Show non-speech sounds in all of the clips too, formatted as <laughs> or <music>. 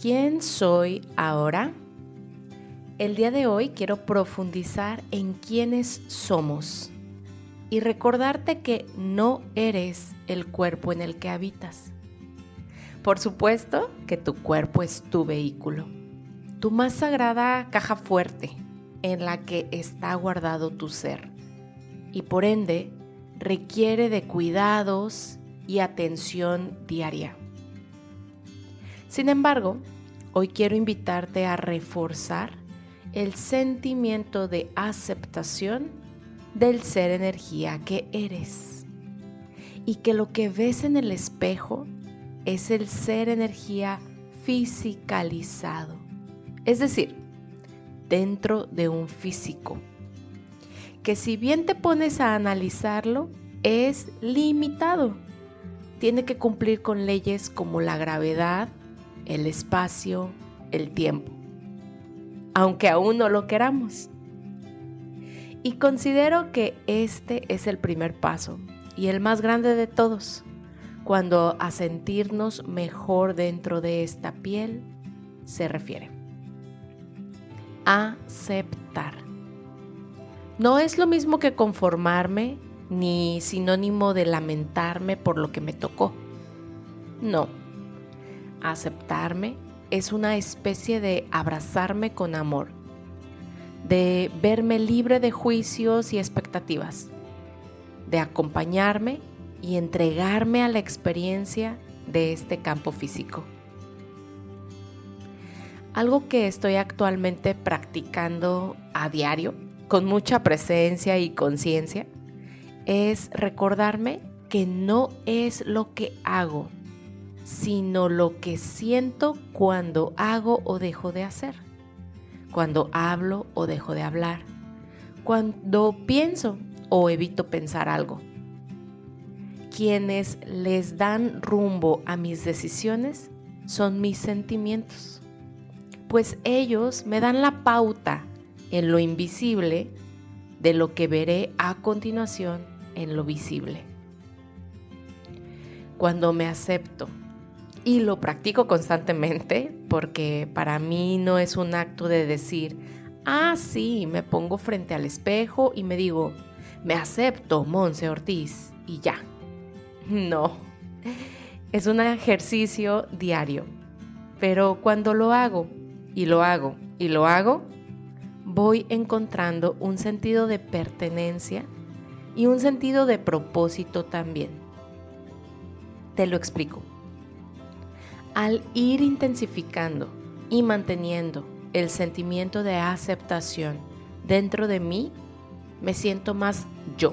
¿Quién soy ahora? El día de hoy quiero profundizar en quiénes somos y recordarte que no eres el cuerpo en el que habitas. Por supuesto que tu cuerpo es tu vehículo, tu más sagrada caja fuerte en la que está guardado tu ser y por ende requiere de cuidados y atención diaria. Sin embargo, hoy quiero invitarte a reforzar el sentimiento de aceptación del ser energía que eres. Y que lo que ves en el espejo es el ser energía fisicalizado, es decir, dentro de un físico, que si bien te pones a analizarlo, es limitado. Tiene que cumplir con leyes como la gravedad, el espacio, el tiempo, aunque aún no lo queramos. Y considero que este es el primer paso y el más grande de todos, cuando a sentirnos mejor dentro de esta piel se refiere. Aceptar. No es lo mismo que conformarme ni sinónimo de lamentarme por lo que me tocó. No aceptarme es una especie de abrazarme con amor, de verme libre de juicios y expectativas, de acompañarme y entregarme a la experiencia de este campo físico. Algo que estoy actualmente practicando a diario, con mucha presencia y conciencia, es recordarme que no es lo que hago, sino lo que siento cuando hago o dejo de hacer, cuando hablo o dejo de hablar, cuando pienso o evito pensar algo. Quienes les dan rumbo a mis decisiones son mis sentimientos, pues ellos me dan la pauta en lo invisible de lo que veré a continuación en lo visible. Cuando me acepto, y lo practico constantemente porque para mí no es un acto de decir, ah, sí, me pongo frente al espejo y me digo, me acepto, Monse Ortiz, y ya. <laughs> No, es un ejercicio diario, pero cuando lo hago y lo hago y lo hago, voy encontrando un sentido de pertenencia y un sentido de propósito también. Te lo explico. Al ir intensificando y manteniendo el sentimiento de aceptación dentro de mí, me siento más yo,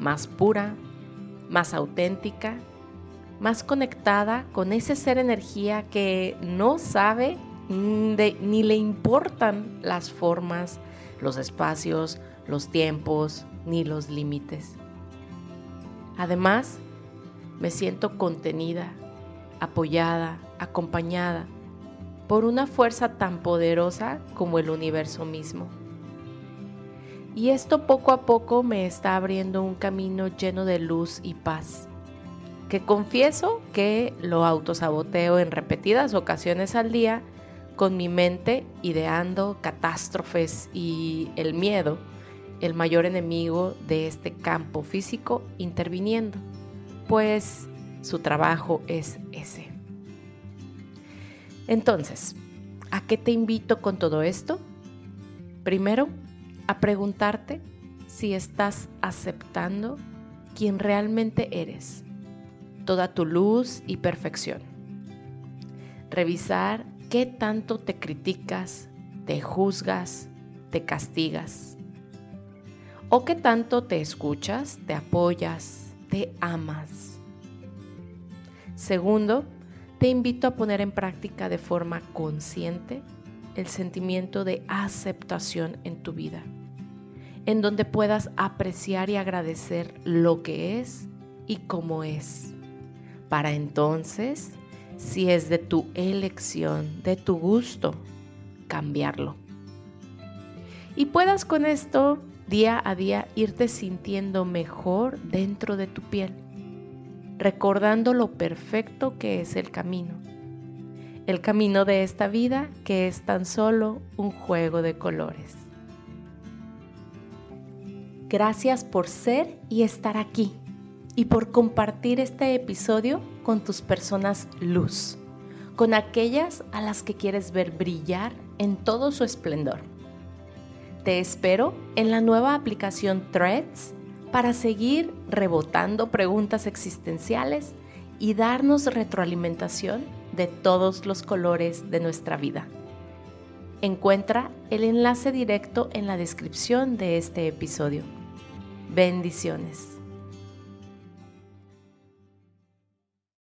más pura, más auténtica, más conectada con ese ser energía que no sabe ni le importan las formas, los espacios, los tiempos ni los límites. Además, me siento contenida apoyada, acompañada por una fuerza tan poderosa como el universo mismo. Y esto poco a poco me está abriendo un camino lleno de luz y paz, que confieso que lo autosaboteo en repetidas ocasiones al día con mi mente ideando catástrofes y el miedo, el mayor enemigo de este campo físico, interviniendo, pues su trabajo es ese. Entonces, ¿a qué te invito con todo esto? Primero, a preguntarte si estás aceptando quien realmente eres, toda tu luz y perfección. Revisar qué tanto te criticas, te juzgas, te castigas. O qué tanto te escuchas, te apoyas, te amas Segundo, te invito a poner en práctica de forma consciente el sentimiento de aceptación en tu vida, en donde puedas apreciar y agradecer lo que es y cómo es, para entonces, si es de tu elección, de tu gusto, cambiarlo. Y puedas con esto día a día irte sintiendo mejor dentro de tu piel recordando lo perfecto que es el camino, el camino de esta vida que es tan solo un juego de colores. Gracias por ser y estar aquí y por compartir este episodio con tus personas luz, con aquellas a las que quieres ver brillar en todo su esplendor. Te espero en la nueva aplicación Threads para seguir rebotando preguntas existenciales y darnos retroalimentación de todos los colores de nuestra vida. Encuentra el enlace directo en la descripción de este episodio. Bendiciones.